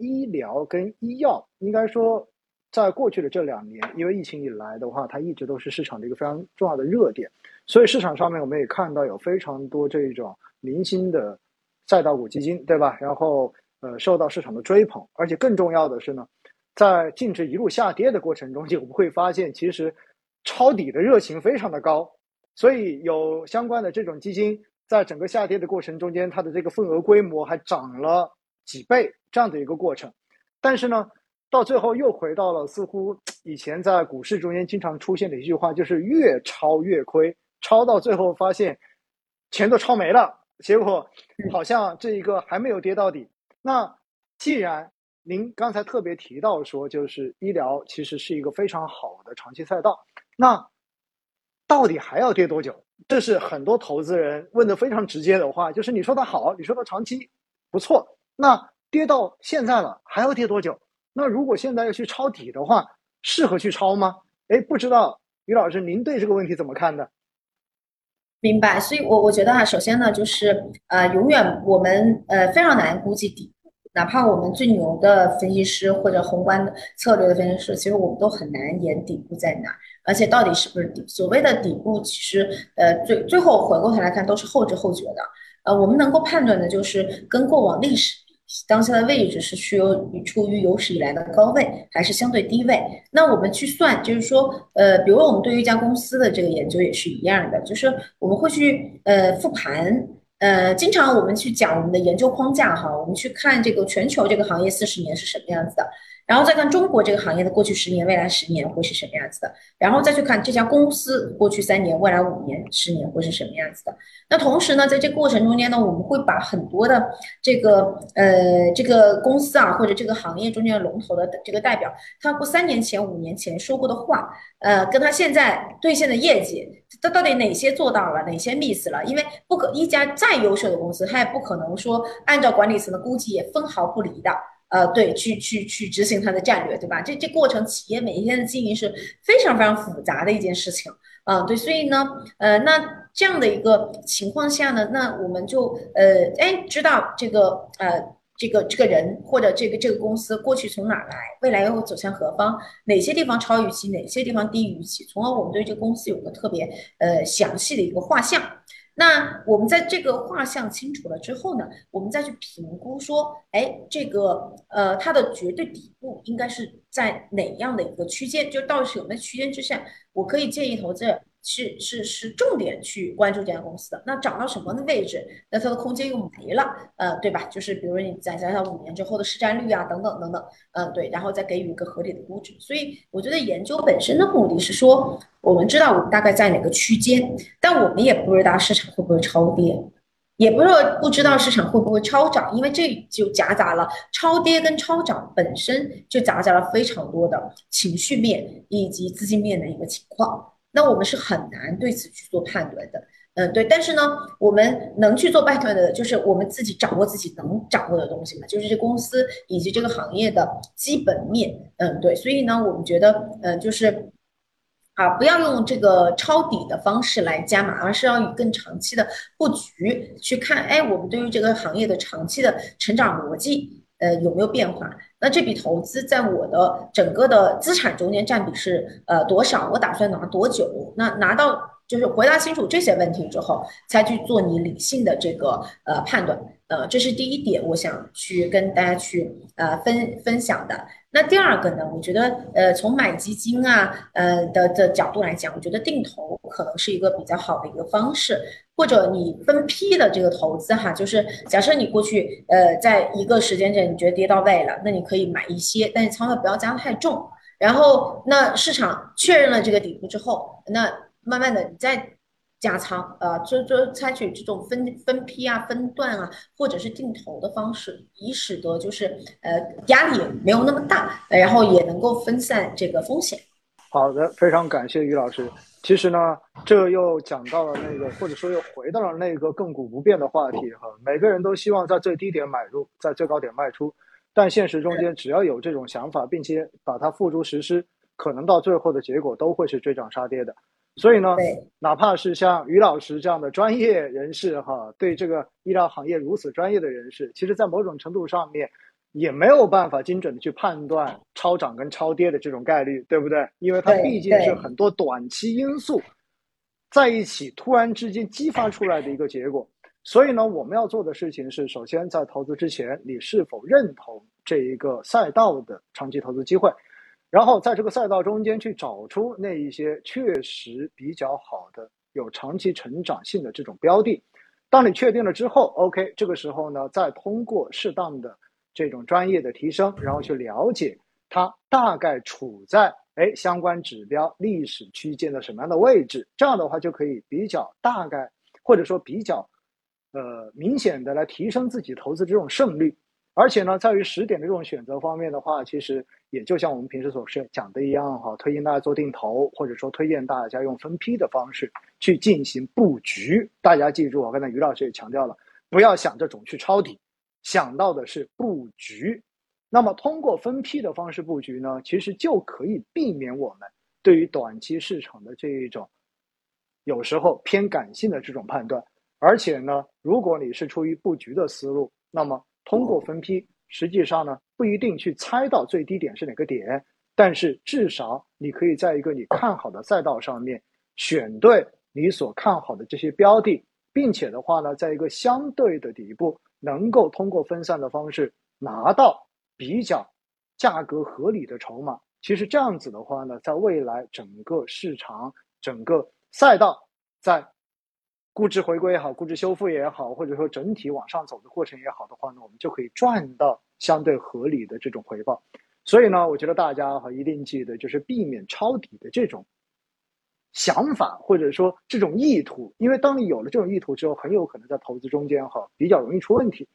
医疗跟医药，应该说，在过去的这两年，因为疫情以来的话，它一直都是市场的一个非常重要的热点，所以市场上面我们也看到有非常多这种明星的赛道股基金，对吧？然后呃，受到市场的追捧，而且更重要的是呢，在净值一路下跌的过程中，我们会发现其实抄底的热情非常的高，所以有相关的这种基金。在整个下跌的过程中间，它的这个份额规模还涨了几倍这样的一个过程，但是呢，到最后又回到了似乎以前在股市中间经常出现的一句话，就是越抄越亏，抄到最后发现钱都抄没了，结果好像这一个还没有跌到底。那既然您刚才特别提到说，就是医疗其实是一个非常好的长期赛道，那到底还要跌多久？这是很多投资人问的非常直接的话，就是你说的好，你说的长期不错，那跌到现在了，还要跌多久？那如果现在要去抄底的话，适合去抄吗？哎，不知道于老师您对这个问题怎么看的？明白，所以我我觉得啊，首先呢，就是呃，永远我们呃非常难估计底。哪怕我们最牛的分析师或者宏观策略的分析师，其实我们都很难言底部在哪，而且到底是不是底？所谓的底部，其实呃最最后回过头来看都是后知后觉的。呃，我们能够判断的就是跟过往历史当下的位置是处于处于有史以来的高位还是相对低位。那我们去算，就是说呃，比如我们对于一家公司的这个研究也是一样的，就是我们会去呃复盘。呃，经常我们去讲我们的研究框架哈，我们去看这个全球这个行业四十年是什么样子的。然后再看中国这个行业的过去十年、未来十年会是什么样子的，然后再去看这家公司过去三年、未来五年、十年会是什么样子的。那同时呢，在这过程中间呢，我们会把很多的这个呃这个公司啊，或者这个行业中间的龙头的这个代表，他过三年前、五年前说过的话，呃，跟他现在兑现的业绩，他到底哪些做到了，哪些 miss 了？因为不可一家再优秀的公司，他也不可能说按照管理层的估计也分毫不离的。呃，对，去去去执行它的战略，对吧？这这过程，企业每一天的经营是非常非常复杂的一件事情，啊，对，所以呢，呃，那这样的一个情况下呢，那我们就呃，哎，知道这个呃，这个这个人或者这个这个公司过去从哪来，未来又走向何方，哪些地方超预期，哪些地方低于预期，从而我们对这个公司有个特别呃详细的一个画像。那我们在这个画像清楚了之后呢，我们再去评估说，哎，这个呃，它的绝对底部应该是在哪样的一个区间？就到底是有没区间之下，我可以建议投资人。是是是重点去关注这家公司的，那涨到什么的位置，那它的空间又没了，呃，对吧？就是比如你再想想五年之后的市占率啊，等等等等，嗯，对，然后再给予一个合理的估值。所以我觉得研究本身的目的是说，我们知道我们大概在哪个区间，但我们也不知道市场会不会超跌，也不是说不知道市场会不会超涨，因为这就夹杂了超跌跟超涨本身就夹杂了非常多的情绪面以及资金面的一个情况。那我们是很难对此去做判断的，嗯，对。但是呢，我们能去做判断的，就是我们自己掌握自己能掌握的东西嘛，就是这公司以及这个行业的基本面，嗯，对。所以呢，我们觉得，嗯，就是啊，不要用这个抄底的方式来加码，而是要以更长期的布局去看，哎，我们对于这个行业的长期的成长逻辑，呃，有没有变化？那这笔投资在我的整个的资产中间占比是呃多少？我打算拿多久？那拿到就是回答清楚这些问题之后，才去做你理性的这个呃判断。呃，这是第一点，我想去跟大家去呃分分享的。那第二个呢，我觉得呃从买基金啊呃的的角度来讲，我觉得定投可能是一个比较好的一个方式。或者你分批的这个投资哈，就是假设你过去呃在一个时间点你觉得跌到位了，那你可以买一些，但是仓位不要加太重。然后那市场确认了这个底部之后，那慢慢的你再加仓，呃，就就采取这种分分批啊、分段啊，或者是定投的方式，以使得就是呃压力没有那么大，然后也能够分散这个风险。好的，非常感谢于老师。其实呢，这又讲到了那个，或者说又回到了那个亘古不变的话题哈。每个人都希望在最低点买入，在最高点卖出，但现实中间只要有这种想法，并且把它付诸实施，可能到最后的结果都会是追涨杀跌的。所以呢，哪怕是像于老师这样的专业人士哈，对这个医疗行业如此专业的人士，其实在某种程度上面，也没有办法精准的去判断超涨跟超跌的这种概率，对不对？因为它毕竟是很多短期因素在一起突然之间激发出来的一个结果。所以呢，我们要做的事情是，首先在投资之前，你是否认同这一个赛道的长期投资机会？然后在这个赛道中间去找出那一些确实比较好的、有长期成长性的这种标的。当你确定了之后，OK，这个时候呢，再通过适当的这种专业的提升，然后去了解它大概处在哎相关指标历史区间的什么样的位置，这样的话就可以比较大概或者说比较呃明显的来提升自己投资这种胜率。而且呢，在于时点的这种选择方面的话，其实也就像我们平时所是讲的一样哈，推荐大家做定投，或者说推荐大家用分批的方式去进行布局。大家记住，我刚才于老师也强调了，不要想这种去抄底，想到的是布局。那么通过分批的方式布局呢，其实就可以避免我们对于短期市场的这一种有时候偏感性的这种判断。而且呢，如果你是出于布局的思路，那么通过分批，实际上呢不一定去猜到最低点是哪个点，但是至少你可以在一个你看好的赛道上面选对你所看好的这些标的，并且的话呢，在一个相对的底部，能够通过分散的方式拿到比较价格合理的筹码。其实这样子的话呢，在未来整个市场、整个赛道在估值回归也好，估值修复也好，或者说整体往上走的过程也好的话呢，我们就可以赚到相对合理的这种回报。所以呢，我觉得大家哈一定记得，就是避免抄底的这种想法，或者说这种意图，因为当你有了这种意图之后，很有可能在投资中间哈比较容易出问题。